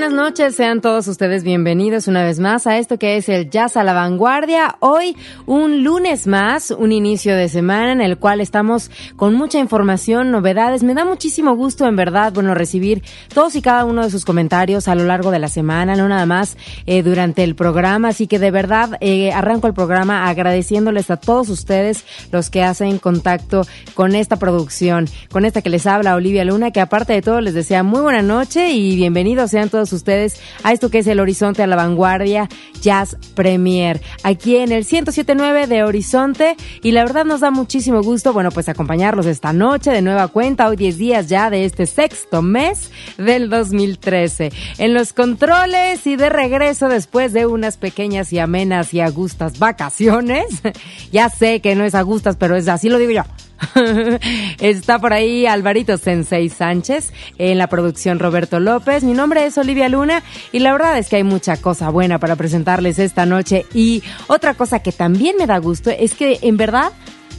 Buenas noches, sean todos ustedes bienvenidos una vez más a esto que es el Jazz a la Vanguardia. Hoy, un lunes más, un inicio de semana en el cual estamos con mucha información, novedades. Me da muchísimo gusto, en verdad, bueno, recibir todos y cada uno de sus comentarios a lo largo de la semana, no nada más eh, durante el programa. Así que de verdad, eh, arranco el programa agradeciéndoles a todos ustedes los que hacen contacto con esta producción, con esta que les habla Olivia Luna, que aparte de todo les desea muy buena noche y bienvenidos sean todos ustedes a esto que es el Horizonte a la Vanguardia Jazz Premier, aquí en el 1079 de Horizonte. Y la verdad nos da muchísimo gusto, bueno, pues acompañarlos esta noche de nueva cuenta, hoy 10 días ya de este sexto mes del 2013. En los controles y de regreso después de unas pequeñas y amenas y agustas vacaciones. ya sé que no es agustas, pero es así lo digo yo. Está por ahí Alvarito Sensei Sánchez, en la producción Roberto López. Mi nombre es Olivia Luna y la verdad es que hay mucha cosa buena para presentarles esta noche. Y otra cosa que también me da gusto es que en verdad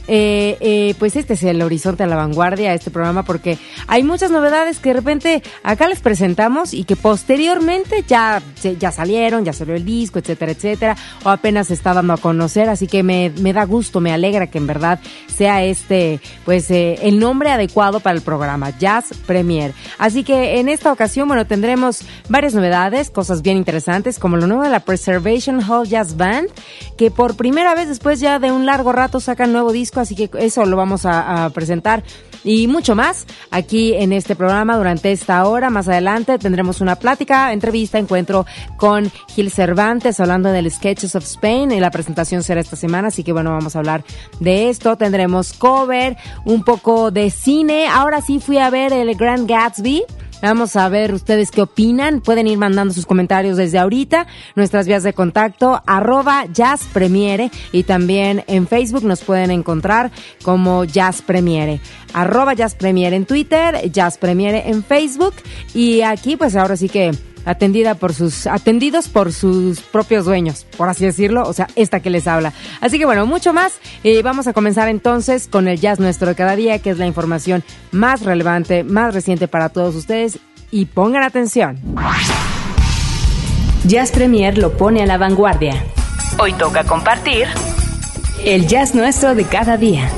eh, eh, pues este es el horizonte a la vanguardia, este programa, porque hay muchas novedades que de repente acá les presentamos y que posteriormente ya, ya salieron, ya salió el disco, etcétera, etcétera, o apenas se está dando a conocer, así que me, me da gusto, me alegra que en verdad sea este, pues eh, el nombre adecuado para el programa, Jazz Premier. Así que en esta ocasión, bueno, tendremos varias novedades, cosas bien interesantes, como lo nuevo de la Preservation Hall Jazz Band, que por primera vez después ya de un largo rato sacan nuevo disco así que eso lo vamos a, a, presentar y mucho más aquí en este programa durante esta hora. Más adelante tendremos una plática, entrevista, encuentro con Gil Cervantes hablando del Sketches of Spain y la presentación será esta semana, así que bueno, vamos a hablar de esto. Tendremos cover, un poco de cine. Ahora sí fui a ver el Grand Gatsby. Vamos a ver ustedes qué opinan. Pueden ir mandando sus comentarios desde ahorita. Nuestras vías de contacto, arroba Jazz Premiere. Y también en Facebook nos pueden encontrar como Jazz Premiere. Arroba Jazz Premiere en Twitter, Jazz Premiere en Facebook. Y aquí pues ahora sí que atendida por sus, atendidos por sus propios dueños, por así decirlo, o sea, esta que les habla. Así que bueno, mucho más. Eh, vamos a comenzar entonces con el jazz nuestro de cada día, que es la información más relevante, más reciente para todos ustedes. Y pongan atención. Jazz Premier lo pone a la vanguardia. Hoy toca compartir el jazz nuestro de cada día.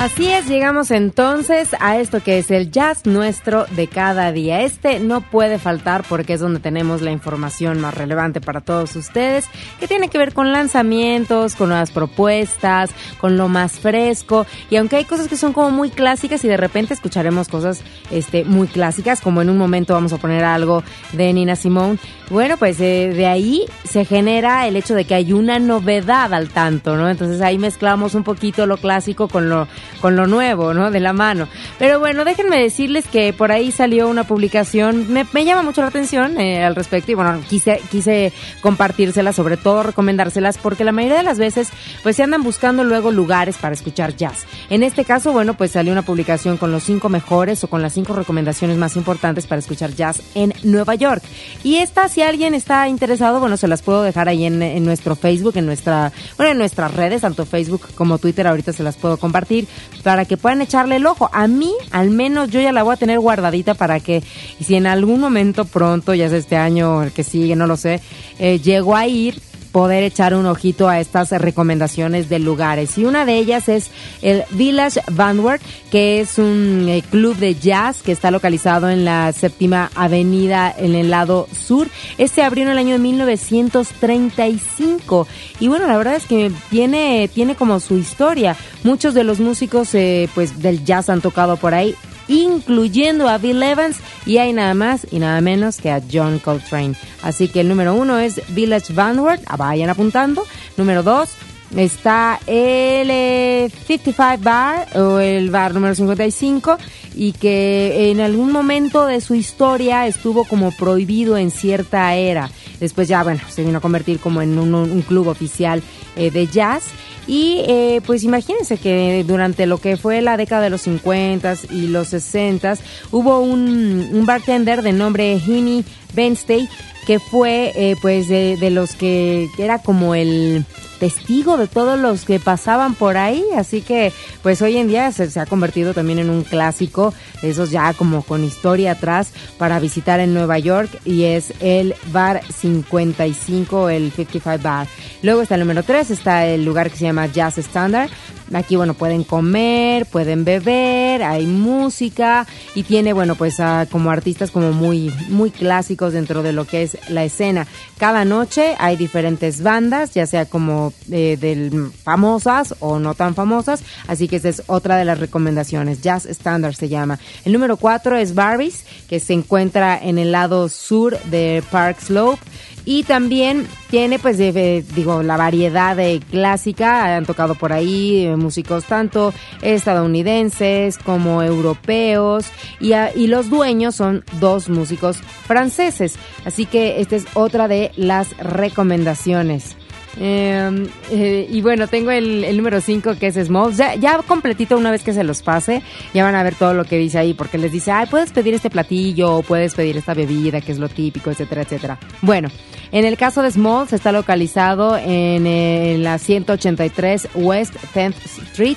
Así es, llegamos entonces a esto que es el jazz nuestro de cada día. Este no puede faltar porque es donde tenemos la información más relevante para todos ustedes, que tiene que ver con lanzamientos, con nuevas propuestas, con lo más fresco. Y aunque hay cosas que son como muy clásicas y de repente escucharemos cosas este, muy clásicas, como en un momento vamos a poner algo de Nina Simone, bueno, pues eh, de ahí se genera el hecho de que hay una novedad al tanto, ¿no? Entonces ahí mezclamos un poquito lo clásico con lo con lo nuevo, ¿no? De la mano. Pero bueno, déjenme decirles que por ahí salió una publicación, me, llama mucho la atención eh, al respecto y bueno, quise, quise compartírselas, sobre todo recomendárselas, porque la mayoría de las veces pues se andan buscando luego lugares para escuchar jazz. En este caso, bueno, pues salió una publicación con los cinco mejores o con las cinco recomendaciones más importantes para escuchar jazz en Nueva York. Y esta, si alguien está interesado, bueno, se las puedo dejar ahí en, en nuestro Facebook, en nuestra, bueno, en nuestras redes, tanto Facebook como Twitter, ahorita se las puedo compartir para que puedan echarle el ojo. A mí, al menos, yo ya la voy a tener guardadita para que, si en algún momento pronto, ya sea este año, el que sigue, no lo sé, eh, llego a ir, poder echar un ojito a estas recomendaciones de lugares. Y una de ellas es el Village Vanguard, que es un eh, club de jazz que está localizado en la séptima avenida en el lado sur. Este abrió en el año de 1935. Y bueno, la verdad es que tiene, tiene como su historia. Muchos de los músicos eh, pues del jazz han tocado por ahí incluyendo a Bill Evans y hay nada más y nada menos que a John Coltrane. Así que el número uno es Village Vanguard, ah, vayan apuntando. Número dos está el 55 eh, Bar o el bar número 55 y que en algún momento de su historia estuvo como prohibido en cierta era. Después ya, bueno, se vino a convertir como en un, club oficial eh, de jazz. Y eh, pues imagínense que durante lo que fue la década de los 50 y los 60 hubo un, un bartender de nombre Henny Benstey que fue eh, pues de, de, los que era como el testigo de todos los que pasaban por ahí, así que pues hoy en día se, ha convertido también en un clásico, esos ya como con historia atrás para visitar en Nueva York y es el Bar 55, el 55 Bar. Luego está el número 3, está el lugar que se llama Jazz Standard, Aquí, bueno, pueden comer, pueden beber, hay música y tiene, bueno, pues como artistas como muy, muy clásicos dentro de lo que es la escena. Cada noche hay diferentes bandas, ya sea como eh, del, famosas o no tan famosas, así que esa es otra de las recomendaciones. Jazz Standard se llama. El número cuatro es Barbies, que se encuentra en el lado sur de Park Slope y también tiene pues digo la variedad de clásica han tocado por ahí eh, músicos tanto estadounidenses como europeos y, y los dueños son dos músicos franceses. Así que esta es otra de las recomendaciones Em, eh, y bueno, tengo el, número 5 que es Smalls. Ya, completito una vez que se los pase, ya van a ver todo lo que dice ahí, porque les dice, ay, puedes pedir este platillo, puedes pedir esta bebida, que es lo típico, etcétera, etcétera. Bueno, en el caso de Smalls está localizado en, en eh, la 183 West 10th Street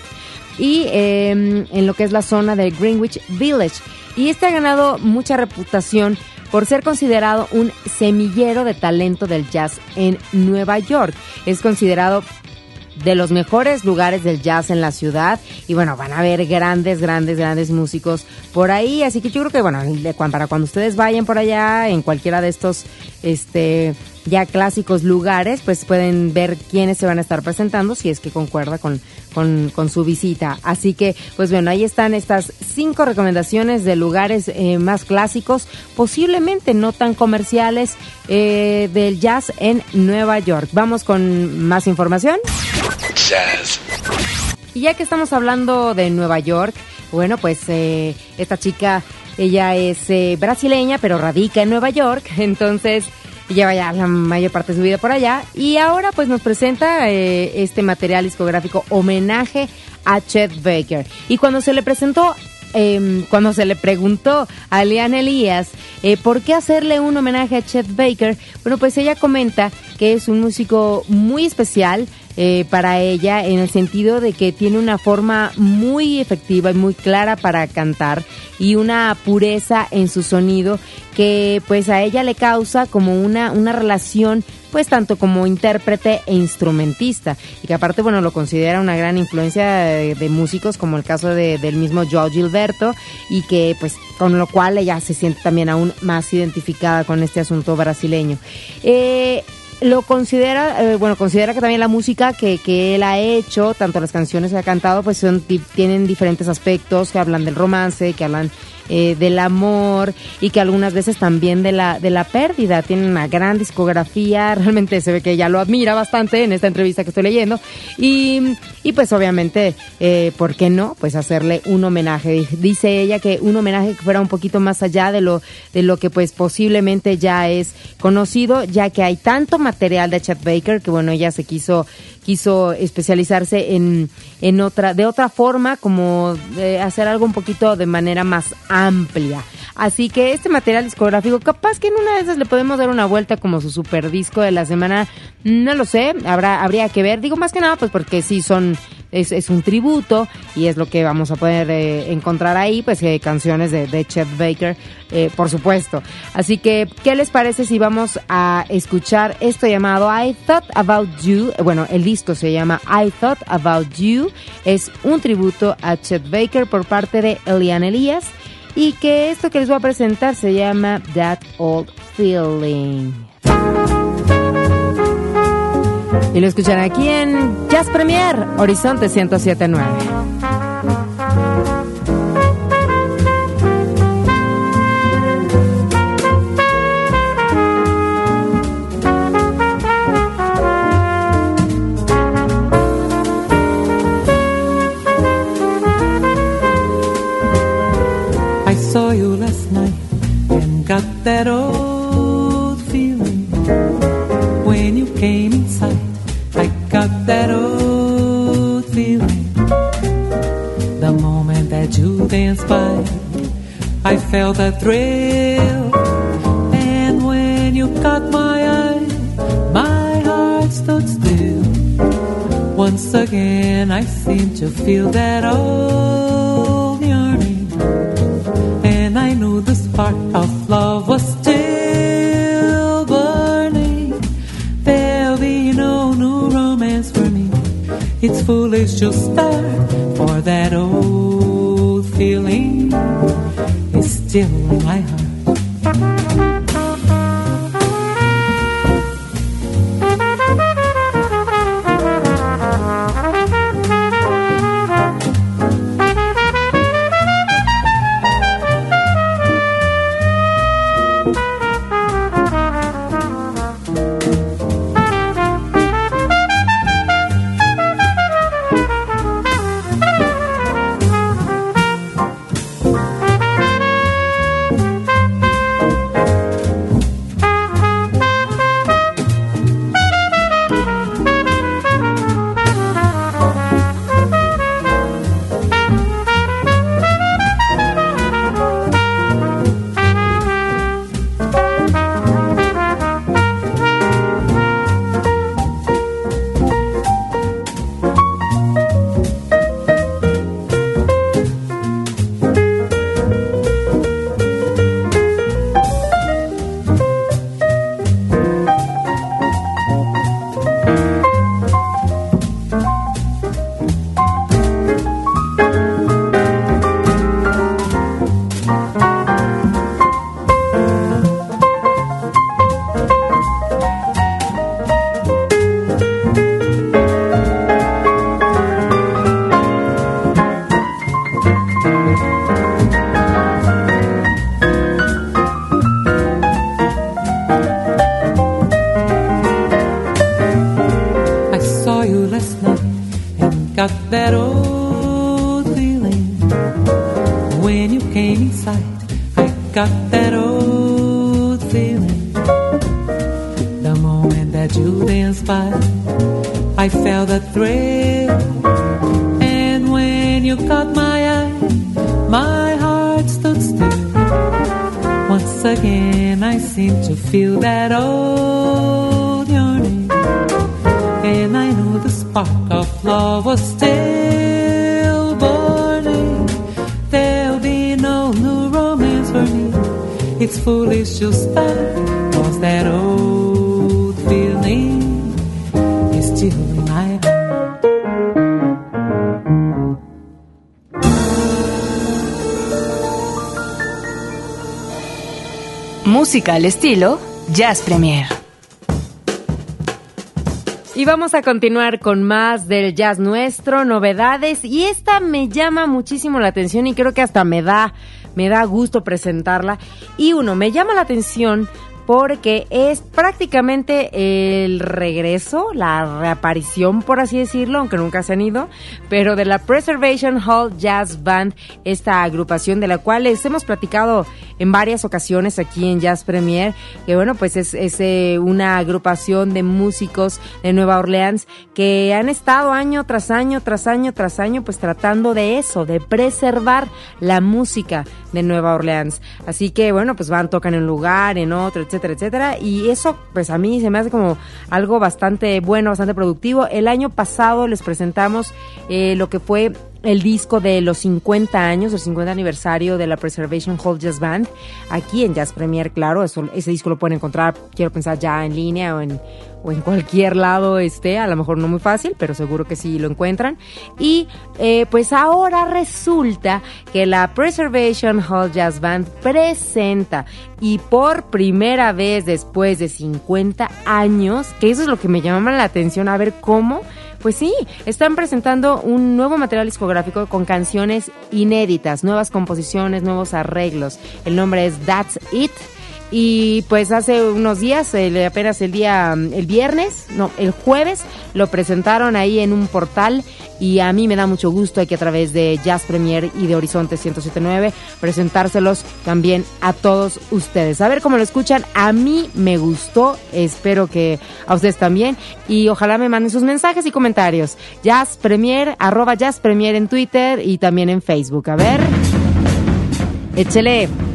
y em, en lo que es la zona de Greenwich Village. Y este ha ganado mucha reputación por ser considerado un semillero de talento del jazz en Nueva York. Es considerado de los mejores lugares del jazz en la ciudad y bueno, van a ver grandes, grandes, grandes músicos por ahí, así que yo creo que bueno, para cuando ustedes vayan por allá en cualquiera de estos este ya clásicos lugares, pues pueden ver quiénes se van a estar presentando si es que concuerda con, con, su visita. Así que, pues bueno, ahí están estas cinco recomendaciones de lugares eh, más clásicos, posiblemente no tan comerciales, eh, del jazz en Nueva York. Vamos con más información. Y ya que estamos hablando de Nueva York, bueno, pues eh, esta chica, ella es brasileña, pero radica en Nueva York, entonces lleva ya la mayor parte de su vida por allá. Y ahora pues nos presenta eh, este material discográfico homenaje a Chet Baker. Y cuando se le presentó eh, cuando se le preguntó a Leanne Elías eh, por qué hacerle un homenaje a Chet Baker, bueno, pues ella comenta que es un músico muy especial, eh, para ella en el sentido de que tiene una forma muy efectiva y muy clara para cantar y una pureza en su sonido que pues a ella le causa como una, una relación pues tanto como intérprete e instrumentista y que aparte bueno lo considera una gran influencia de, músicos como el caso de, del mismo Joe Gilberto y que pues con lo cual ella se siente también aún más identificada con este asunto brasileño. Eh, lo considera, eh, bueno, considera que también la música que, que él ha hecho, tanto las canciones que ha cantado, pues son, tienen diferentes aspectos que hablan del romance, que hablan eh, del amor y que algunas veces también de la, de la pérdida. Tiene una gran discografía, realmente se ve que ella lo admira bastante en esta entrevista que estoy leyendo y, y pues obviamente, eh, ¿por qué no? Pues hacerle un homenaje. Dice ella que un homenaje que fuera un poquito más allá de lo, de lo que pues posiblemente ya es conocido, ya que hay tanto material de Chet Baker que bueno, ella se quiso quiso especializarse en, en otra, de otra forma, como de hacer algo un poquito de manera más amplia. Así que este material discográfico, capaz que en una de esas le podemos dar una vuelta como su super disco de la semana, no lo sé, habrá, habría que ver, digo más que nada pues porque sí son es, un tributo y es lo que vamos a poder eh, encontrar ahí, pues eh, canciones de, de, Chet Baker, eh, por supuesto. Así que, ¿qué les parece si vamos a escuchar esto llamado I Thought About You? Bueno, el disco se llama I Thought About You, es un tributo a Chet Baker por parte de Elian Elias y que esto que les voy a presentar se llama That Old Feeling. Y lo escuchan aquí en Jazz Premier, Horizonte 1079. I saw you last night and got that old you danced by. I felt a thrill, and when you caught my eye, my heart stood still. Once again, I seemed to feel that old yearning, and I knew the spark of love was still burning. There'll be no new romance for me. It's foolish to start, for that old feeling is still in my heart. Al estilo Jazz Premier. Y vamos a continuar con más del jazz nuestro, novedades, y esta me llama muchísimo la atención y creo que hasta me da, me da gusto presentarla. Y uno, me llama la atención porque es prácticamente el regreso, la reaparición, por así decirlo, aunque nunca se han ido, pero de la Preservation Hall Jazz Band, esta agrupación de la cual les hemos platicado en varias ocasiones aquí en Jazz Premier, que bueno, pues es, es eh, una agrupación de músicos de Nueva Orleans que han estado año tras año, tras año, tras año, pues tratando de eso, de preservar la música de Nueva Orleans. Así que bueno, pues van, tocan en un lugar, en otro, etcétera, etcétera. Y eso, pues a mí se me hace como algo bastante bueno, bastante productivo. El año pasado les presentamos eh, lo que fue el disco de los 50 años, el 50 aniversario de la Preservation Hall Jazz Band, aquí en Jazz Premier, claro, ese disco lo pueden encontrar, quiero pensar, ya en línea o en, o en cualquier lado esté, a lo mejor no muy fácil, pero seguro que sí lo encuentran. Y eh, pues ahora resulta que la Preservation Hall Jazz Band presenta y por primera vez después de 50 años, que eso es lo que me llama la atención, a ver cómo pues sí, están presentando un nuevo material discográfico con canciones inéditas, nuevas composiciones, nuevos arreglos. El nombre es That's It. Y pues hace unos días, apenas el día, el viernes, no, el jueves, lo presentaron ahí en un portal y a mí me da mucho gusto que a través de Jazz Premier y de Horizonte 1079 presentárselos también a todos ustedes. A ver cómo lo escuchan, a mí me gustó, espero que a ustedes también y ojalá me manden sus mensajes y comentarios. Jazz Premier, arroba Jazz Premier en Twitter y también en Facebook. A ver, échele.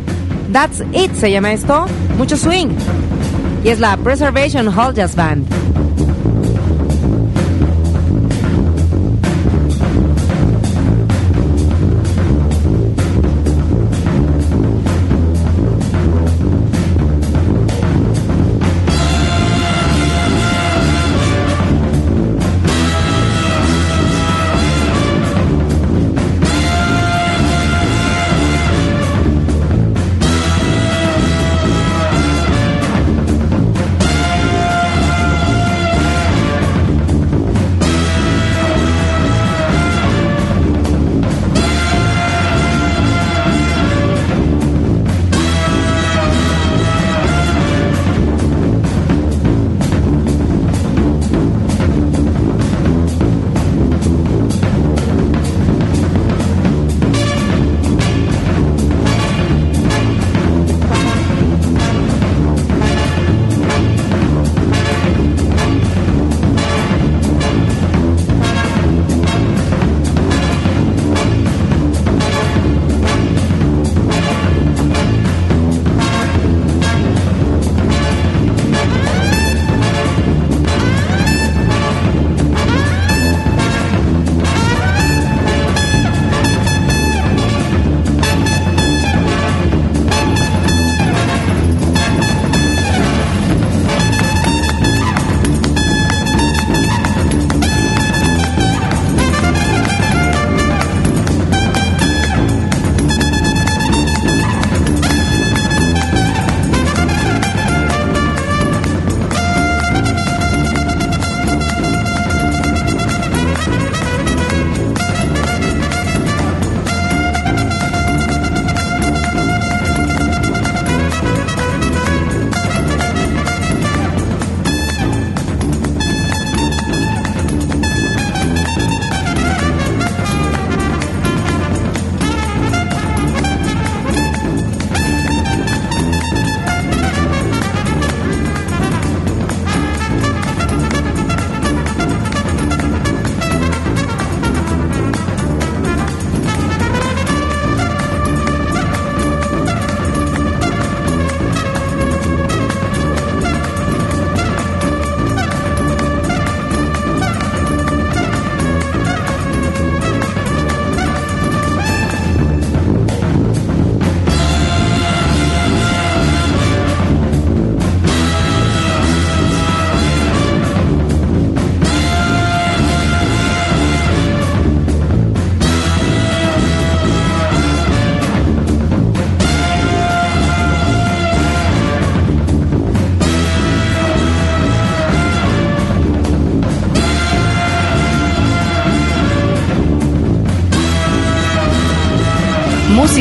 That's It se llama esto. Mucho swing. Y es la Preservation Hall Jazz Band.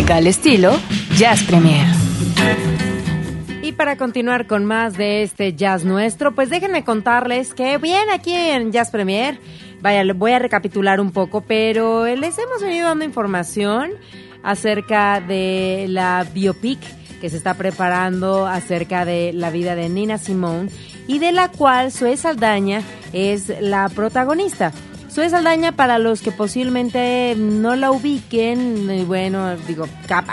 Al estilo Jazz Premier. Y para continuar con más de este jazz nuestro, pues déjenme contarles que bien aquí en Jazz Premier, vaya, voy a recapitular un poco, pero les hemos venido dando información acerca de la biopic que se está preparando acerca de la vida de Nina Simone y de la cual Sue Saldaña es la protagonista. Sue Saldaña, para los que posiblemente no la ubiquen, bueno, digo,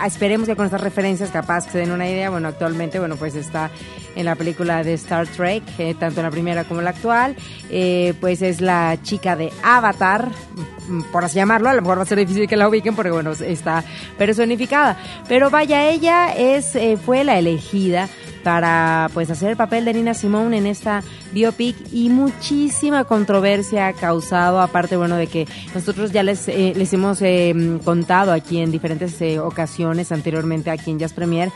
esperemos que con estas referencias capaz que se den una idea. Bueno, actualmente, bueno, pues está en la película de Star Trek, eh, tanto la primera como la actual. Eh, pues es la chica de Avatar, mm, por así llamarlo. A lo mejor va a ser difícil que la ubiquen porque, bueno, está personificada. Pero vaya, ella es, eh, fue la elegida para pues hacer el papel de Nina Simone en esta biopic y muchísima controversia ha causado aparte bueno de que nosotros ya les eh, les hemos eh, contado aquí en diferentes eh, ocasiones anteriormente aquí en Jazz Premier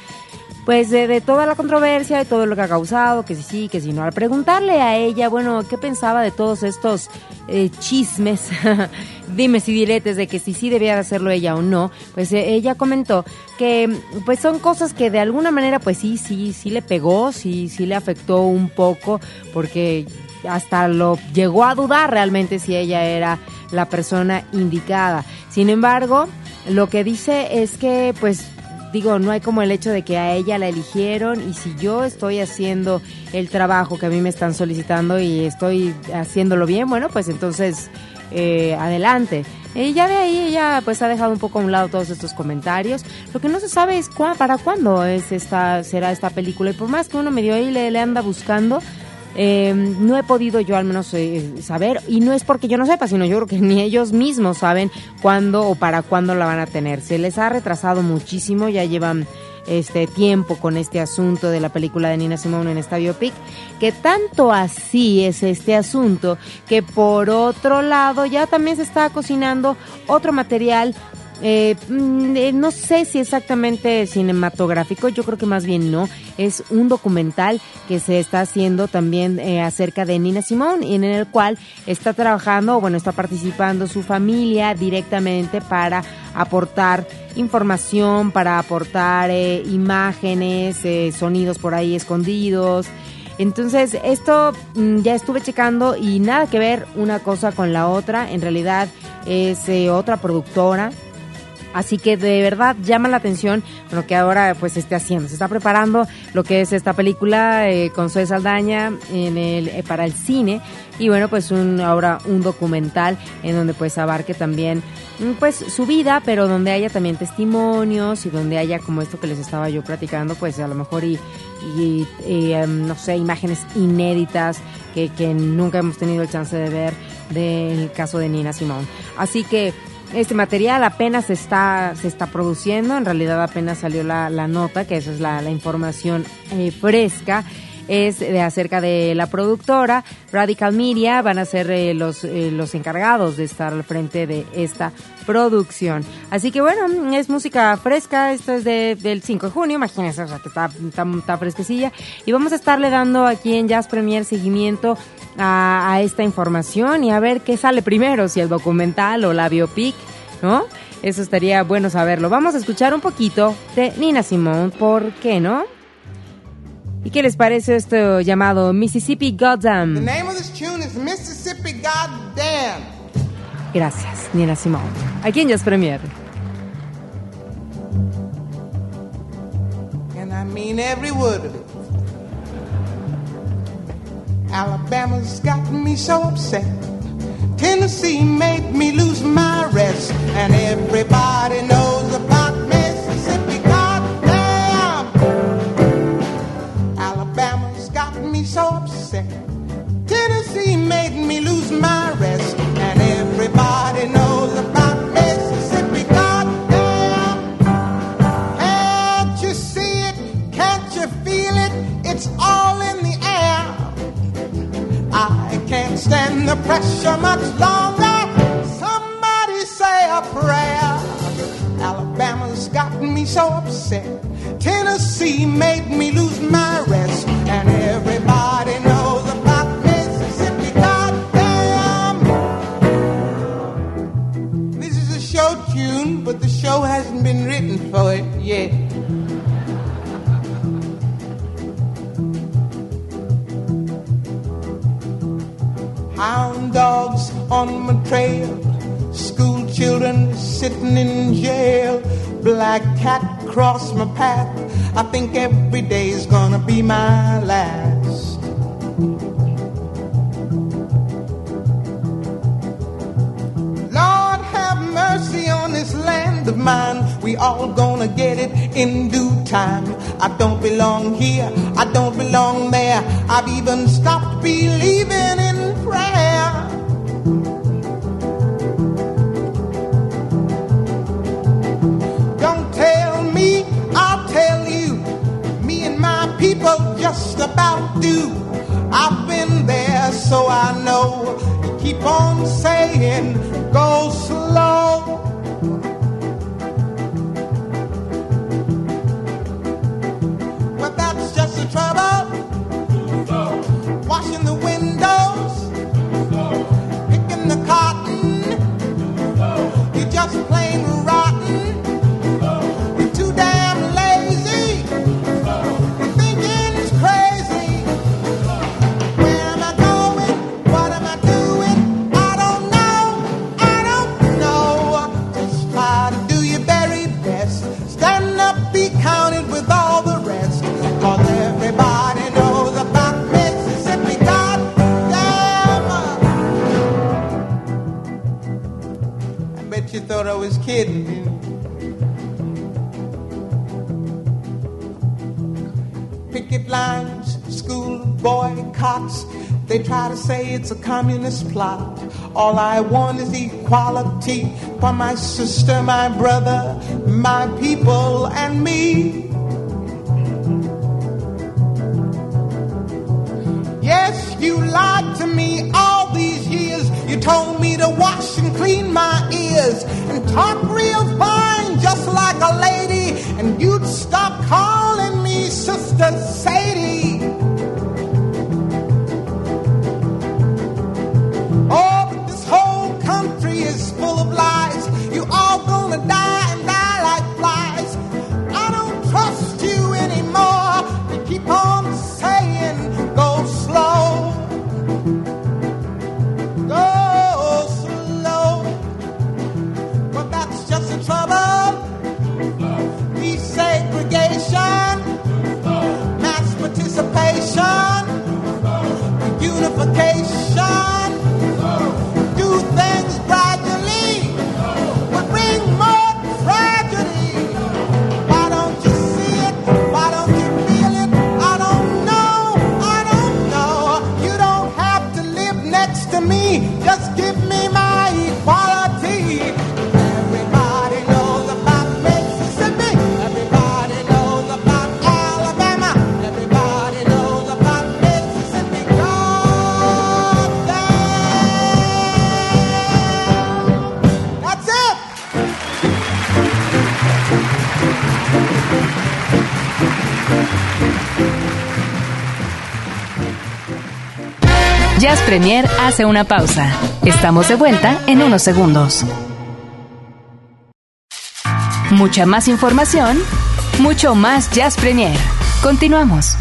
pues de, toda la controversia, de todo lo que ha causado, que si sí, que si no. Al preguntarle a ella, bueno, qué pensaba de todos estos eh, chismes dime si diretes de que si sí debía de hacerlo ella o no, pues eh, ella comentó que pues son cosas que de alguna manera pues sí, sí, sí le pegó, sí, sí le afectó un poco, porque hasta lo llegó a dudar realmente si ella era la persona indicada. Sin embargo, lo que dice es que pues digo, no hay como el hecho de que a ella la eligieron y si yo estoy haciendo el trabajo que a mí me están solicitando y estoy haciéndolo bien, bueno, pues entonces eh, adelante. Y ya de ahí ella pues ha dejado un poco a un lado todos estos comentarios. Lo que no se sabe es para cuándo es esta será esta película y por más que uno medio ahí le, le anda buscando, eh, no he podido yo al menos eh, saber, y no es porque yo no sepa, sino yo creo que ni ellos mismos saben cuándo o para cuándo la van a tener. Se les ha retrasado muchísimo, ya llevan este tiempo con este asunto de la película de Nina Simone en esta biopic, que tanto así es este asunto que por otro lado ya también se está cocinando otro material eh, mm, eh, no sé si exactamente cinematográfico, yo creo que más bien no. Es un documental que se está haciendo también eh, acerca de Nina Simone y en el cual está trabajando, bueno, está participando su familia directamente para aportar información, para aportar imágenes, sonidos por ahí escondidos. Entonces, esto mm, ya estuve checando y nada que ver una cosa con la otra. En realidad es otra productora Así que de verdad llama la atención lo que ahora pues esté haciendo. Se está preparando lo que es esta película eh, con Zoe Saldaña en el, eh, para el cine y bueno pues un, ahora un documental en donde pues abarque también mm, pues su vida pero donde haya también testimonios y donde haya como esto que les estaba yo platicando pues a lo mejor y, y, em, no sé imágenes inéditas que, que nunca hemos tenido el chance de ver del caso de Nina Simón. Así que este material apenas está, se está produciendo, en realidad apenas salió la, la nota, que esa es la, la información eh, fresca es de acerca de la productora Radical Media van a ser eh, los eh, los encargados de estar al frente de esta producción. Así que bueno es música fresca esto es de, del 5 de junio imagínense o sea que está, está, está fresquecilla. Y vamos a estarle dando aquí en Jazz Premier seguimiento a, esta información y a ver qué sale primero, si el documental o la biopic, ¿no? Eso estaría bueno saberlo. Vamos a escuchar un poquito de Nina Simone, ¿por qué no? ¿Y qué les parece esto llamado Mississippi Goddamn? The name of this tune is Mississippi Goddamn. Gracias, Nina Simone. Aquí en Jazz Premier. And I mean every word of it. Alabama's got me so upset. Tennessee made me lose my rest. And everybody knows it's a communist plot. All I want is equality for my sister, my brother, my people, and me. Yes, you lied to me all these years. You told me to wash and clean my ears and talk real fine, just like a lady. And you'd stop calling me Sister. Premier hace una pausa. Estamos de vuelta en unos segundos. Mucha más información, mucho más Jazz Premier. Continuamos.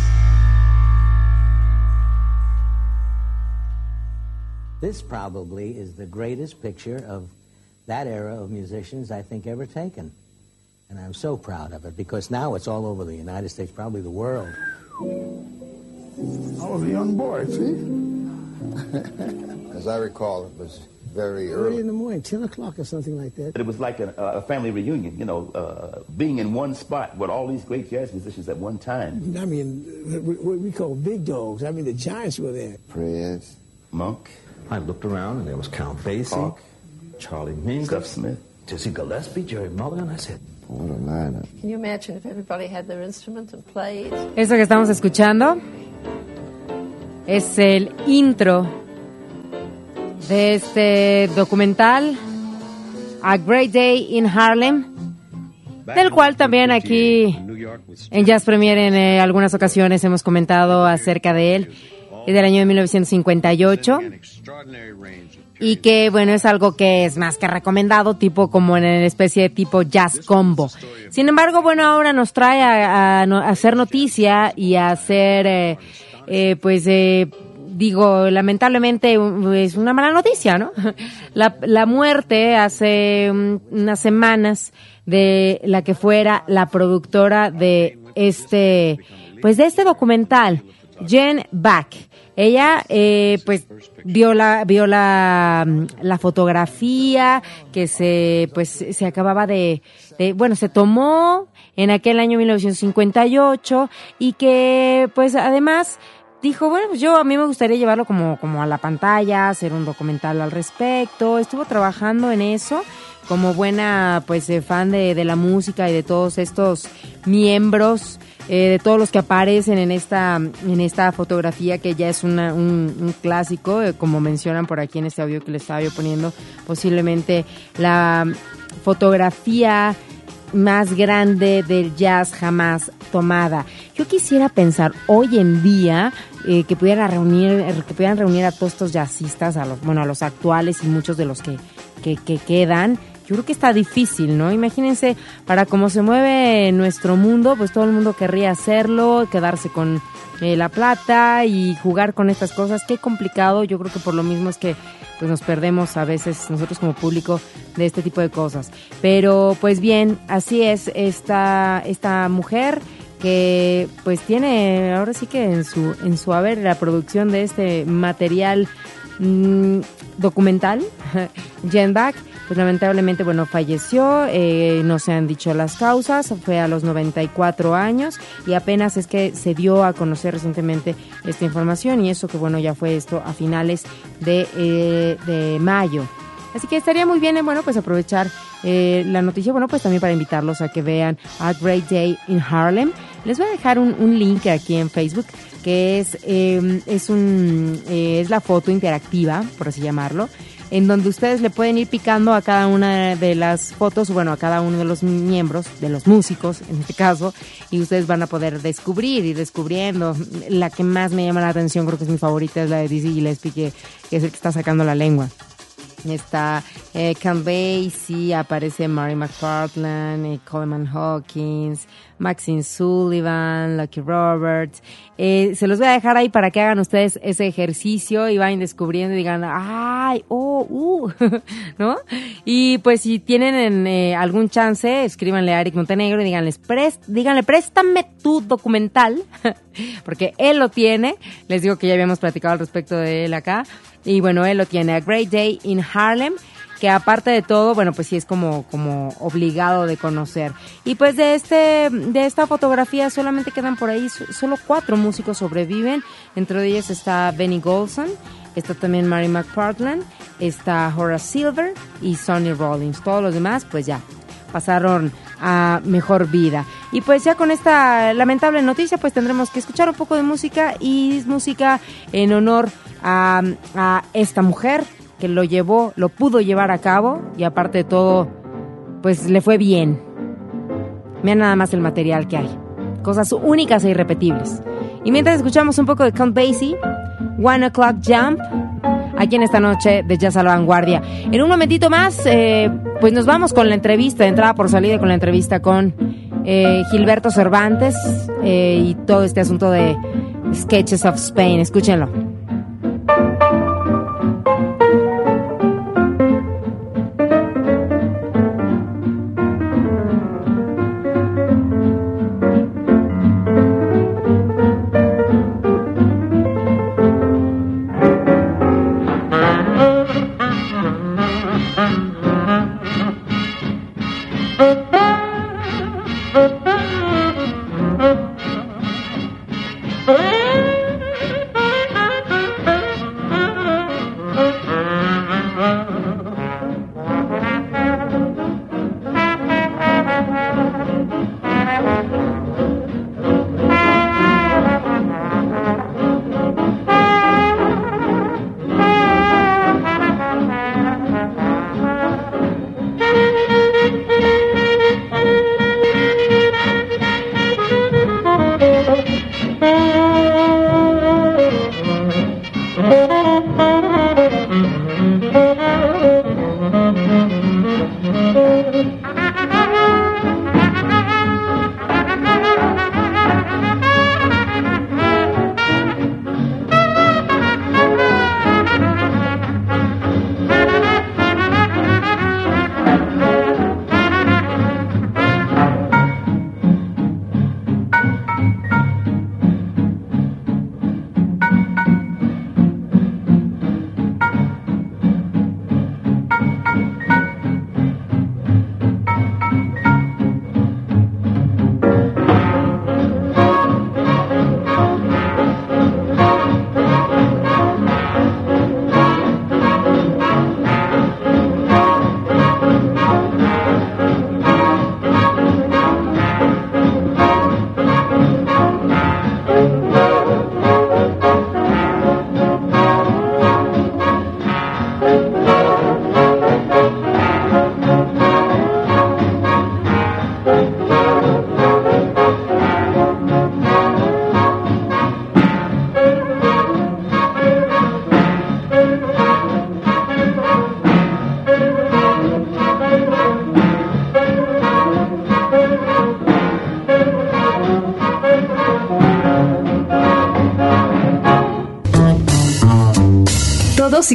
This probably is the greatest picture of that era of musicians I think ever taken. And I'm so proud of it because now it's all over the United States, probably the world. I was a young boy, see? As I recall, it was very Early early. in the morning, 10 o'clock or something like that. It was like a, a family reunion, you know, uh, being in one spot with all these great jazz musicians at one time. I mean, what we call big dogs. I mean, the giants were there. Prince, Monk, I looked around and there was Count Basie, Hawk, Charlie Mingus, Stuff Smith. Dizzy Gillespie, Jerry Mulligan. I said, what a lineup. Can you imagine if everybody had their instrument and played? Esto que estamos escuchando es el intro de este documental A Great Day in Harlem, del cual también aquí en Jazz Premier en eh, algunas ocasiones hemos comentado acerca de él. Es del año de 1958 y que bueno es algo que es más que recomendado tipo como en una especie de tipo jazz combo sin embargo bueno ahora nos trae a, a hacer noticia y a hacer eh, eh, pues eh, digo lamentablemente es una mala noticia no la, la muerte hace mm, unas semanas de la que fuera la productora de este pues de este documental Jen Back. Ella eh, pues vio la vio la, mm, la fotografía que se pues se acababa de, de- bueno se tomó en aquel año 1958 y que pues además dijo bueno pues yo a mí me gustaría llevarlo como como a la pantalla hacer un documental al respecto estuvo trabajando en eso como buena pues eh, fan de, de la música y de todos estos miembros eh, de todos los que aparecen en esta en esta fotografía que ya es una- un, clásico eh, como mencionan por aquí en este audio que les estaba yo poniendo posiblemente la fotografía más grande del jazz jamás tomada. Yo quisiera pensar hoy en día eh, que pudiera reunir, que pudieran reunir a todos estos jazzistas, a los, bueno, a los actuales y muchos de los que, que, que quedan. Yo creo que está difícil, ¿no? Imagínense, para cómo se mueve nuestro mundo, pues todo el mundo querría hacerlo, quedarse con eh, la plata y jugar con estas cosas. Qué complicado. Yo creo que por lo mismo es que pues nos perdemos a veces nosotros como público de este tipo de cosas. Pero pues bien, así es esta esta mujer que pues tiene ahora sí que en su en su haber la producción de este material mm, documental, Jen Back, pues lamentablemente, bueno, falleció, eh, no se han dicho las causas, fue a los 94 años y apenas es que se dio a conocer recientemente esta información y eso que, bueno, ya fue esto a finales de, eh, de mayo. Así que estaría muy bien, eh, bueno, pues aprovechar eh, la noticia, bueno, pues también para invitarlos a que vean A Great Day in Harlem. Les voy a dejar un, un link aquí en Facebook que es, eh, es, un, eh, es la foto interactiva, por así llamarlo, en donde ustedes le pueden ir picando a cada una de las fotos, bueno, a cada uno de los miembros, de los músicos en este caso, y ustedes van a poder descubrir y descubriendo. La que más me llama la atención, creo que es mi favorita, es la de Dizzy Gillespie, que, que es el que está sacando la lengua. Está eh, Count Basie, aparece Mary McPartland, eh, Coleman Hawkins, Maxine Sullivan, Lucky Roberts. Eh, se los voy a dejar ahí para que hagan ustedes ese ejercicio y vayan descubriendo y digan, ay, oh, uh, ¿no? Y pues si tienen eh, algún chance, escríbanle a Eric Montenegro y díganles, "Pres- díganle, préstame tu documental, porque él lo tiene. Les digo que ya habíamos platicado al respecto de él acá. Y bueno, él lo tiene, A Great Day in Harlem, que aparte de todo, bueno, pues sí es como, como obligado de conocer. Y pues de este, de esta fotografía solamente quedan por ahí, so- solo cuatro músicos sobreviven. Entre ellos está Benny Golson, está también Mary McPartland, está Horace Silver y Sonny Rollins. Todos los demás, pues ya, pasaron a mejor vida. Y pues ya con esta lamentable noticia, pues tendremos que escuchar un poco de música y música en honor a esta mujer que lo llevó, lo pudo llevar a cabo y aparte de todo, pues le fue bien. Vean nada más el material que hay. Cosas únicas e irrepetibles. Y mientras escuchamos un poco de Count Basie, One O'Clock Jump, aquí en esta noche de Jazz a la Vanguardia. En un momentito más, eh, pues nos vamos con la entrevista, de entrada por salida con la entrevista con eh, Gilberto Cervantes eh, y todo este asunto de Sketches of Spain. Escúchenlo. Thank you. Todos y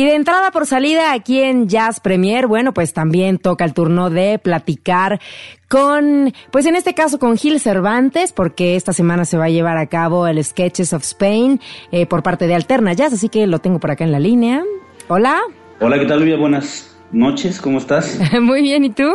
Y de entrada por salida aquí en Jazz Premier, bueno, pues también toca el turno de platicar con, pues en este caso con Gil Cervantes, porque esta semana se va a llevar a cabo el Sketches of Spain eh, por parte de Alterna Jazz, así que lo tengo por acá en la línea. Hola. Hola, ¿qué tal, Luis? Buenas noches, ¿cómo estás? Muy bien, ¿y tú?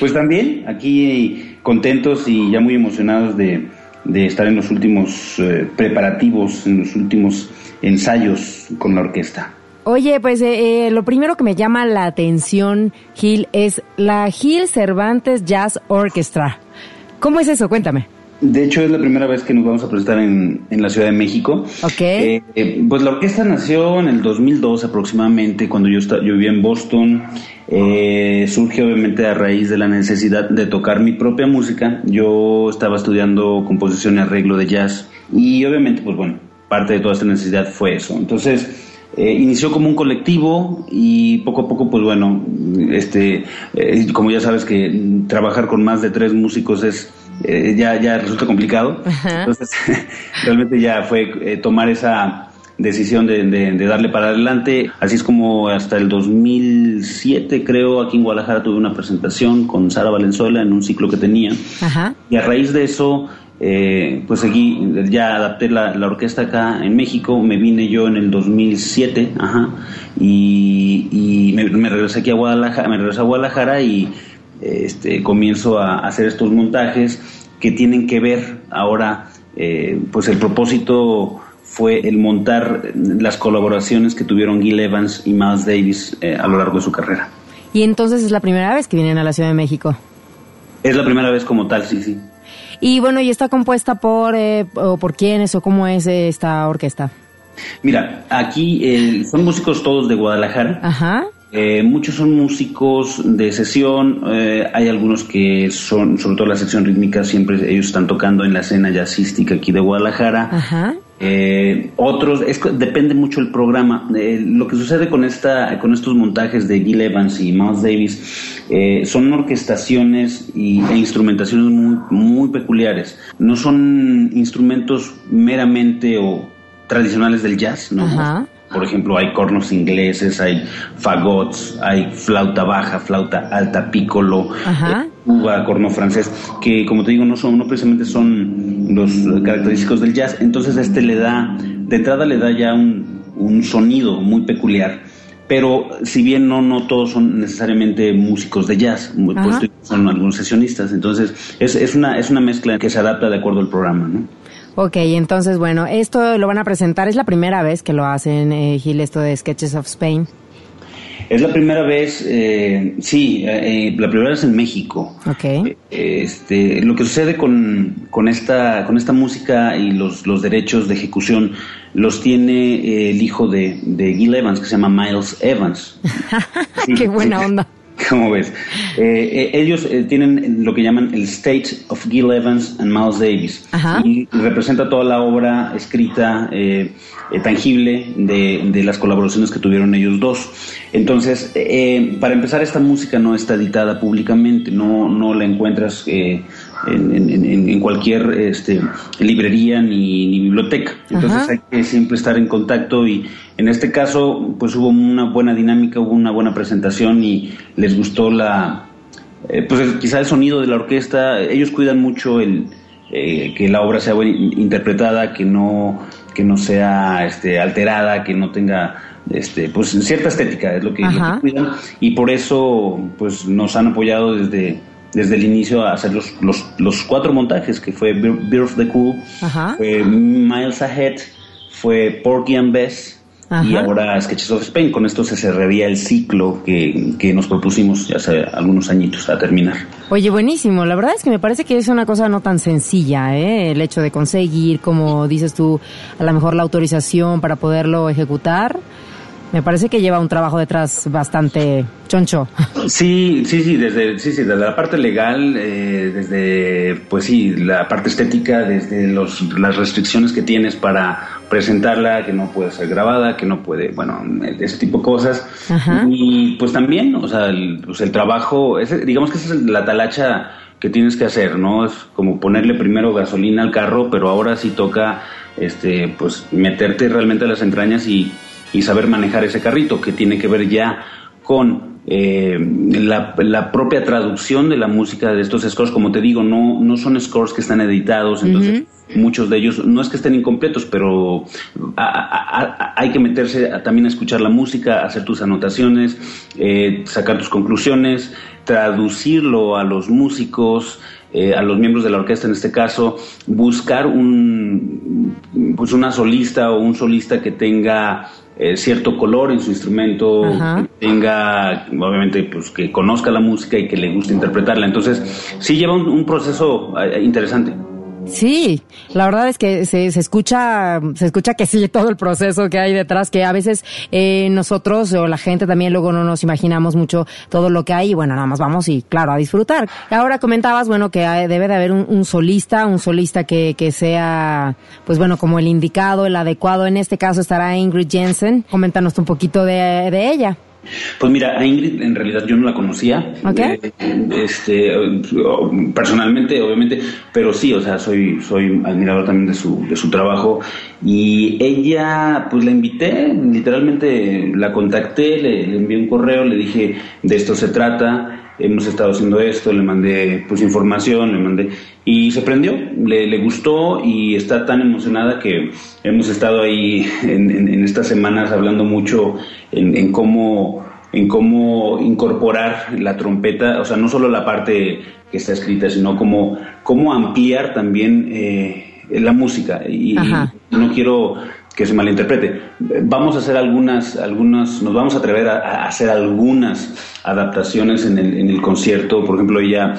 Pues también, aquí contentos y ya muy emocionados de, de estar en los últimos eh, preparativos, en los últimos ensayos con la orquesta. Oye, pues eh, eh, lo primero que me llama la atención, Gil, es la Gil Cervantes Jazz Orchestra. ¿Cómo es eso? Cuéntame. De hecho, es la primera vez que nos vamos a presentar en, en la Ciudad de México. Ok. Eh, eh, pues la orquesta nació en el 2002 aproximadamente, cuando yo, yo vivía en Boston. Eh, surge obviamente a raíz de la necesidad de tocar mi propia música. Yo estaba estudiando composición y arreglo de jazz y obviamente, pues bueno, parte de toda esta necesidad fue eso. Entonces, eh, inició como un colectivo y poco a poco, pues bueno, este, eh, como ya sabes que trabajar con más de tres músicos es eh, ya ya resulta complicado. Ajá. Entonces, realmente ya fue tomar esa decisión de, de- de darle para adelante. Así es como hasta el 2007, creo, aquí en Guadalajara tuve una presentación con Sara Valenzuela en un ciclo que tenía. Ajá. Y a raíz de eso, eh, pues seguí, ya adapté la, la orquesta acá en México, me vine yo en el 2007, ajá, y, y me, me regresé aquí a Guadalajara, me regresé a Guadalajara y este, comienzo a hacer estos montajes que tienen que ver ahora, eh, pues el propósito fue el montar las colaboraciones que tuvieron Gil Evans y Miles Davis eh, a lo largo de su carrera. Y entonces es la primera vez que vienen a la Ciudad de México. Es la primera vez como tal, sí, sí. Y bueno, ¿y está compuesta por, eh, o por quiénes o cómo es eh, esta orquesta? Mira, aquí eh, son músicos todos de Guadalajara. Ajá. Eh, muchos son músicos de sesión, eh, hay algunos que son, sobre todo la sección rítmica, siempre ellos están tocando en la escena jazzística aquí de Guadalajara. Ajá. Eh, otros, es, depende mucho el programa. Eh, lo que sucede con esta, con estos montajes de Gil Evans y Miles Davis eh, son orquestaciones y, e instrumentaciones muy, muy peculiares. No son instrumentos meramente o tradicionales del jazz, ¿no? Ajá. Por ejemplo, hay cornos ingleses, hay fagots, hay flauta baja, flauta alta, piccolo, Ajá. Tuba, corno francés, que como te digo no son, no precisamente son los característicos del jazz. Entonces este le da, de entrada le da ya un, un sonido muy peculiar. Pero si bien no, no todos son necesariamente músicos de jazz, puesto, son algunos sesionistas. Entonces es, es, una, es una mezcla que se adapta de acuerdo al programa, ¿no? Ok, entonces bueno, esto lo van a presentar, es la primera vez que lo hacen, eh, Gil, esto de Sketches of Spain. Es la primera vez, eh, sí, eh, eh, la primera vez en México. Ok. Eh, Este, lo que sucede con, con esta con esta música y los, los derechos de ejecución los tiene eh, el hijo de, de Gil Evans que se llama Miles Evans. Qué buena onda. ¿Cómo ves? Eh, eh, ellos eh, tienen lo que llaman el State of Gil Evans and Miles Davis. Ajá. Y representa toda la obra escrita, eh, eh, tangible, de, de las colaboraciones que tuvieron ellos dos. Entonces, eh, para empezar, esta música no está editada públicamente, no, no la encuentras eh, en, en- en- cualquier este, librería ni, ni biblioteca. Entonces Ajá. hay que siempre estar en contacto y en este caso pues hubo una buena dinámica, hubo una buena presentación y les gustó la eh, pues quizá el sonido de la orquesta, ellos cuidan mucho el eh, que la obra sea interpretada, que no que no sea este alterada, que no tenga este pues cierta estética, es lo que, lo que cuidan y por eso pues nos han apoyado desde desde el inicio a hacer los, los, los cuatro montajes que fue Beer of the Cool, Ajá. fue Miles Ahead, fue Porky and Bess y ahora Sketches of Spain. Con esto se cerraría el ciclo que, que nos propusimos ya hace algunos añitos a terminar. Oye, buenísimo. La verdad es que me parece que es una cosa no tan sencilla, ¿eh? El hecho de conseguir, como dices tú, a lo mejor la autorización para poderlo ejecutar. Me parece que lleva un trabajo detrás bastante choncho. Sí, sí, sí, desde, sí, sí, desde la parte legal, eh, desde, pues sí, la parte estética, desde los, las restricciones que tienes para presentarla, que no puede ser grabada, que no puede, bueno, ese tipo de cosas. Ajá. Y pues también, o sea, el, pues el trabajo, ese- digamos que esa es la talacha que tienes que hacer, ¿no? Es como ponerle primero gasolina al carro, pero ahora sí toca, este, pues meterte realmente a las entrañas y y saber manejar ese carrito, que tiene que ver ya con eh, la, la, propia traducción de la música de estos scores, como te digo, no, no son scores que están editados, entonces muchos de ellos no es que estén incompletos, pero hay que meterse también a escuchar la música, hacer tus anotaciones, eh, sacar tus conclusiones, traducirlo a los músicos. Eh, a los miembros de la orquesta en este caso, buscar un, pues una solista o un solista que tenga eh, cierto color en su instrumento, que tenga, obviamente, pues que conozca la música y que le guste interpretarla. Entonces, sí lleva un proceso eh, interesante. Sí, la verdad es que se, se, escucha, se escucha que sí todo el proceso que hay detrás, que a veces eh, nosotros o la gente también luego no nos imaginamos mucho todo lo que hay y bueno, nada más vamos y claro, a disfrutar. Ahora comentabas, bueno, que debe de haber un, solista, un solista que, que sea, pues bueno, como el indicado, el adecuado. En este caso estará Ingrid Jensen. Coméntanos un poquito de, de ella. Pues mira, a Ingrid en realidad yo no la conocía. Eh, este, personalmente, obviamente, pero sí, o sea, soy, soy admirador también de su, de su trabajo. Y ella, pues la invité, literalmente la contacté, le, le envié un correo, le dije, de esto se trata hemos estado haciendo esto, le mandé pues información, le mandé y se prendió, le, le gustó y está tan emocionada que hemos estado ahí en, en, estas semanas hablando mucho en, en, cómo en cómo incorporar la trompeta, o sea, no solo la parte que está escrita, sino cómo, cómo ampliar también eh, la música. Y, y no quiero que se malinterprete. Vamos a hacer algunas, algunas, nos vamos a atrever a, hacer algunas adaptaciones en el, en el, concierto. Por ejemplo, ella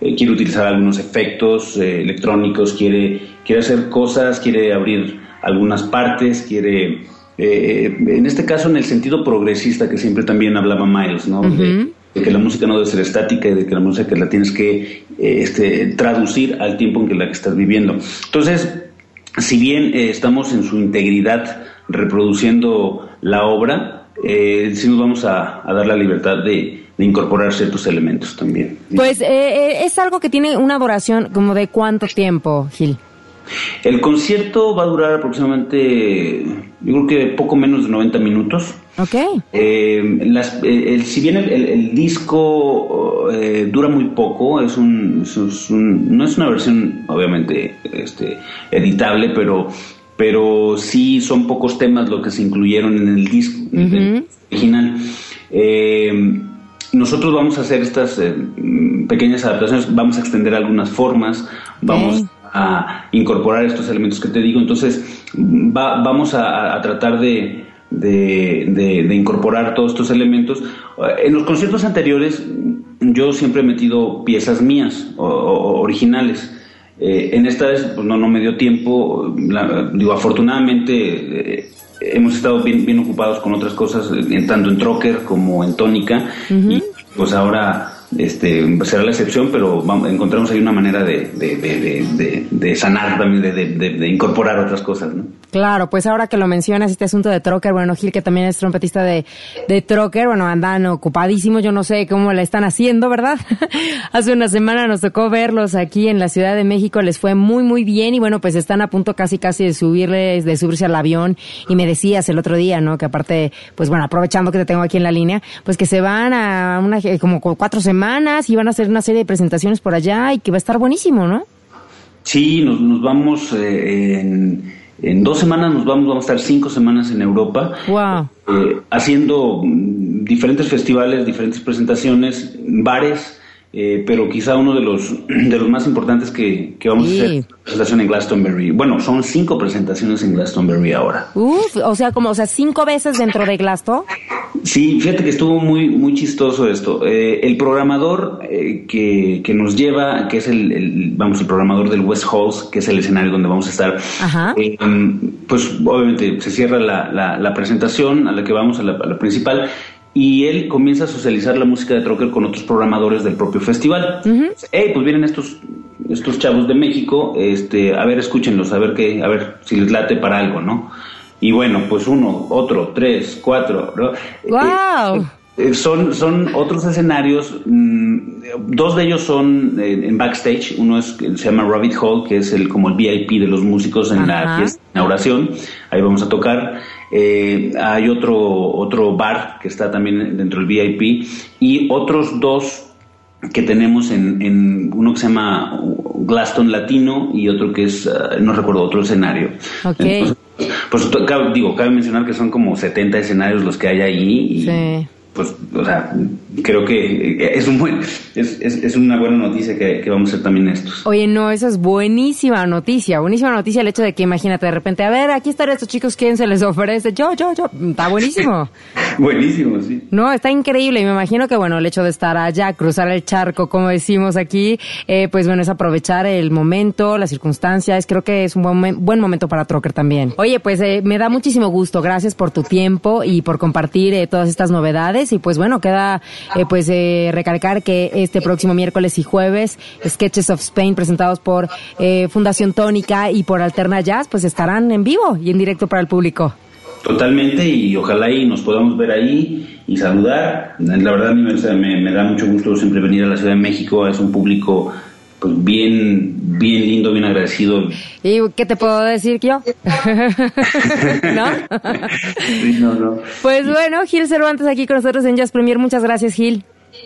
eh, quiere utilizar algunos efectos eh, electrónicos, quiere, quiere hacer cosas, quiere abrir algunas partes, quiere, eh, en este caso, en el sentido progresista que siempre también hablaba Miles, ¿no? de, que la música no debe ser estática y de que la música la tienes que este, traducir al tiempo en que la que estás viviendo. Entonces, si bien eh, estamos en su integridad reproduciendo la obra, eh, sí nos vamos a, dar la libertad de, incorporar ciertos elementos también. Pues eh, es algo que tiene una duración como de cuánto tiempo, Gil. El concierto va a durar aproximadamente, yo creo que poco menos de 90 minutos. Ok. Eh, las, eh, el, si bien el, disco eh, dura muy poco, es un, no es una versión obviamente este, editable, pero, pero sí son pocos temas lo que se incluyeron en el disco original. nosotros vamos a hacer estas pequeñas adaptaciones, vamos a extender algunas formas, vamos a incorporar estos elementos que te digo. Entonces, vamos a, tratar de, de, incorporar todos estos elementos. En los conciertos anteriores, yo siempre he metido piezas mías o, originales. Eh, en esta vez, pues no, no me dio tiempo. digo, afortunadamente. Eh, hemos estado bien, bien ocupados con otras cosas, tanto en Trocker como en Tónica, y pues ahora este, será la excepción, pero encontramos ahí una manera de, de, sanar también, de, incorporar otras cosas, ¿no? Claro, pues ahora que lo mencionas, este asunto de Trocker, bueno, Gil, que también es trompetista de, de Trocker, bueno, andan ocupadísimos, yo no sé cómo le están haciendo, ¿verdad? Hace una semana nos tocó verlos aquí en la Ciudad de México, les fue muy, muy bien y bueno, pues están a punto casi, casi de subirles, de subirse al avión y me decías el otro día, ¿no? Que aparte, pues bueno, aprovechando que te tengo aquí en la línea, pues que se van a una, como cuatro semanas y van a hacer una serie de presentaciones por allá y que va a estar buenísimo, ¿no? Sí, nos, nos vamos eh, en en dos semanas nos vamos, vamos a estar cinco semanas en Europa. Eh, haciendo mm, diferentes festivales, diferentes presentaciones, bares, eh, pero quizá uno de los, de los más importantes que, que vamos a hacer presentación en Glastonbury. Bueno, son cinco presentaciones en Glastonbury ahora. Uf, o sea, como, o sea, cinco veces dentro de Glaston. Sí, fíjate que estuvo muy, muy chistoso esto. Eh, el programador eh, que, que, nos lleva, que es el, vamos, el programador del West Halls, que es el escenario donde vamos a estar, eh, pues obviamente se cierra la, la, presentación a la que vamos, a la, a la principal, y él comienza a socializar la música de Trocker con otros programadores del propio festival. Hey, pues vienen estos estos chavos de México, este, a ver, escúchenlos, a ver qué, a ver si les late para algo, ¿no? Y bueno, pues uno, otro, tres, cuatro, ¿no? Wow. Eh, son, son otros escenarios, mm, dos de ellos son en backstage, uno es, se llama Rabbit Hall, que es el como el VIP de los músicos en la fiesta de inauguración, ahí vamos a tocar, eh, hay otro, otro bar que está también dentro del VIP y otros dos que tenemos en, en uno que se llama Glaston Latino y otro que es, uh, no recuerdo, otro escenario. Ok. Entonces, pues cabe- digo, cabe mencionar que son como 70 escenarios los que hay ahí y Sí. Pues, o sea, creo que es un buen, es, es, es una buena noticia que, que vamos a hacer también estos. Oye, no, eso es buenísima noticia, buenísima noticia el hecho de que imagínate de repente, a ver, aquí están estos chicos, ¿quién se les ofrece? Yo, yo, yo, está buenísimo. Buenísimo, sí. No, está increíble y me imagino que bueno, el hecho de estar allá, cruzar el charco, como decimos aquí, eh, pues bueno, es aprovechar el momento, las circunstancias, creo que es un buen, buen momento para Trocker también. Oye, pues eh, me da muchísimo gusto, gracias por tu tiempo y por compartir eh, todas estas novedades y pues bueno, queda eh, pues eh, recalcar que este próximo miércoles y jueves, Sketches of Spain presentados por eh, Fundación Tónica y por Alterna Jazz, pues estarán en vivo y en directo para el público. Totalmente y ojalá y nos podamos ver ahí y saludar. La verdad a mí me, me- me da mucho gusto siempre venir a la Ciudad de México, es un público pues bien, bien lindo, bien agradecido. ¿Y qué te puedo decir yo? ¿No? Sí, no, no. Pues bueno, Gil Cervantes aquí con nosotros en Jazz Premier. Muchas gracias, Gil.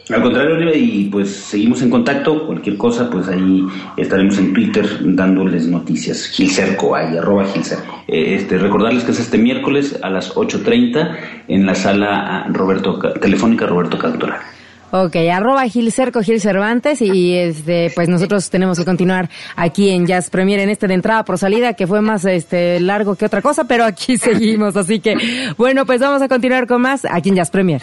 Al contrario, Oliva, y pues seguimos en contacto. Cualquier cosa, pues ahí estaremos en Twitter dándoles noticias. Gilcerco, ahí, arroba Gilcerco. Eh, este, recordarles que es este miércoles a las 8.30 en la sala ah, Roberto Ca- telefónica Roberto Cantoral. Ok, arroba Gil Cerco, Gil Cervantes y este, pues nosotros tenemos que continuar aquí en Jazz Premier en este de entrada por salida que fue más este largo que otra cosa, pero aquí seguimos, así que bueno, pues vamos a continuar con más aquí en Jazz Premier.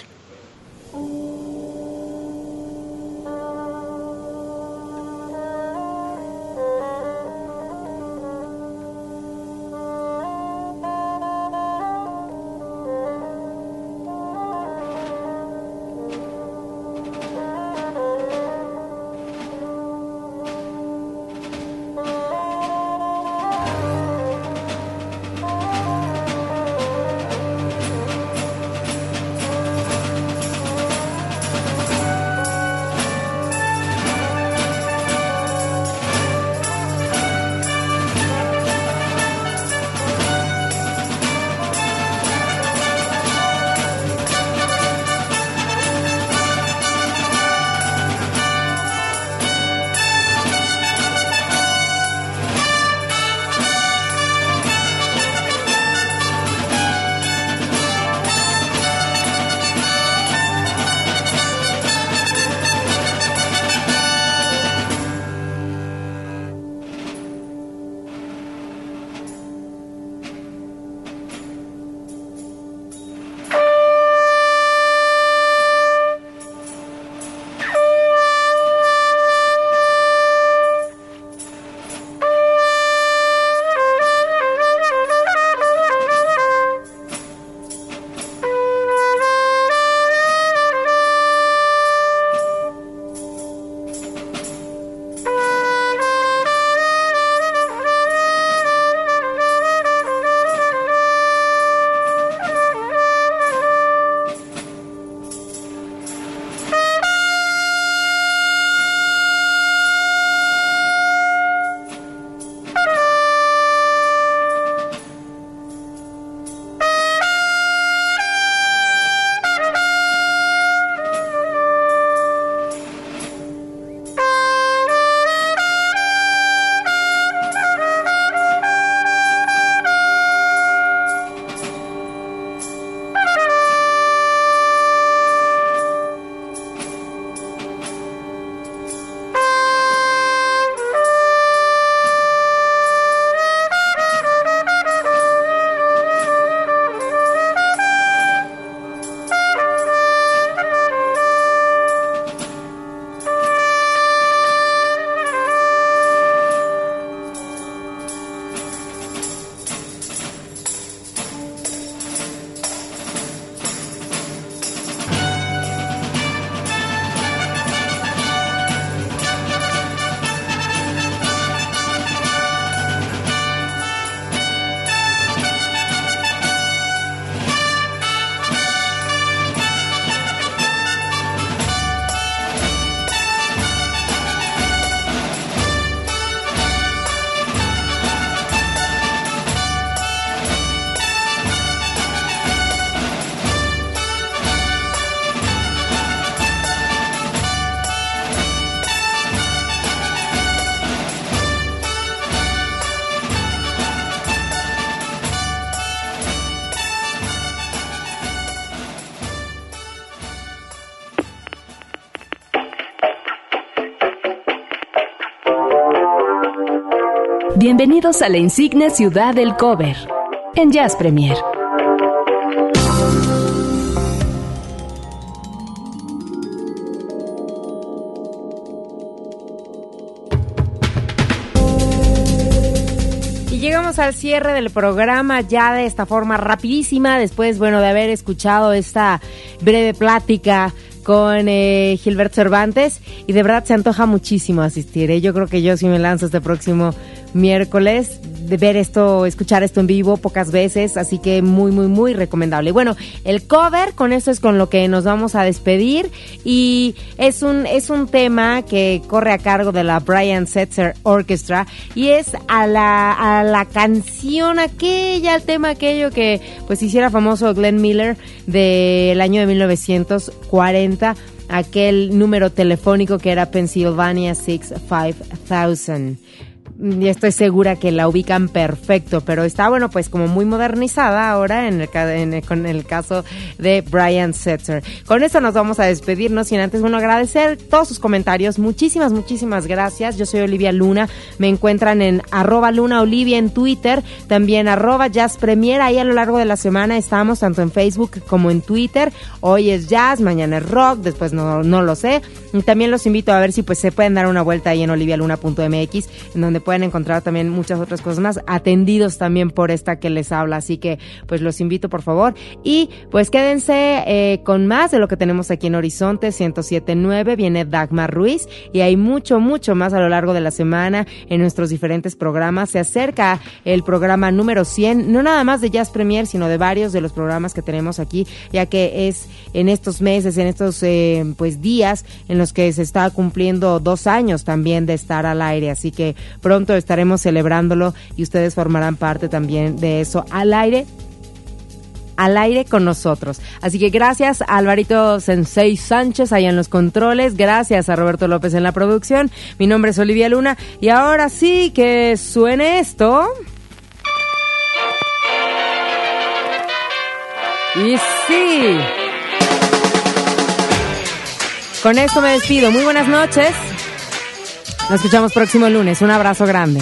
A la insigne ciudad del cover en Jazz Premier. Y llegamos al cierre del programa ya de esta forma rapidísima, después, bueno, de haber escuchado esta breve plática con eh, Gilbert Cervantes y de verdad se antoja muchísimo asistir. ¿eh? Yo creo que yo sí me lanzo este próximo miércoles de ver esto, escuchar esto en vivo pocas veces, así que muy, muy, muy recomendable. Bueno, el cover, con esto es con lo que nos vamos a despedir y es un, es un tema que corre a cargo de la Brian Setzer Orchestra y es a la, a la canción aquella, el tema aquello que pues hiciera famoso Glenn Miller del año de 1940 aquel número telefónico que era Pennsylvania 65000 y estoy segura que la ubican perfecto, pero está, bueno, pues como muy modernizada ahora en el, con el caso de Brian Setzer. Con esto nos vamos a despedirnos sin antes, bueno, agradecer todos sus comentarios. Muchísimas, muchísimas gracias. Yo soy Olivia Luna. Me encuentran en arroba Luna Olivia en Twitter, también arroba Jazz Premier. Ahí a lo largo de la semana estamos tanto en Facebook como en Twitter. Hoy es jazz, mañana es rock, después no, no lo sé. Y también los invito a ver si pues se pueden dar una vuelta ahí en olivialuna.mx, en donde pueden encontrar también muchas otras cosas más, atendidos también por esta que les habla. Así que pues los invito por favor. Y pues quédense eh, con más de lo que tenemos aquí en Horizonte 1079. Viene Dagmar Ruiz y hay mucho, mucho más a lo largo de la semana en nuestros diferentes programas. Se acerca el programa número 100, no nada más de Jazz Premier, sino de varios de los programas que tenemos aquí, ya que es en estos meses, en estos eh, pues días en los que se está cumpliendo dos años también de estar al aire. Así que pronto estaremos celebrándolo y ustedes formarán parte también de eso al aire al aire con nosotros. Así que gracias a Alvarito Sensei Sánchez allá en los controles, gracias a Roberto López en la producción. Mi nombre es Olivia Luna y ahora sí que suene esto. Y sí. Con esto me despido. Muy buenas noches. Nos escuchamos próximo lunes. Un abrazo grande.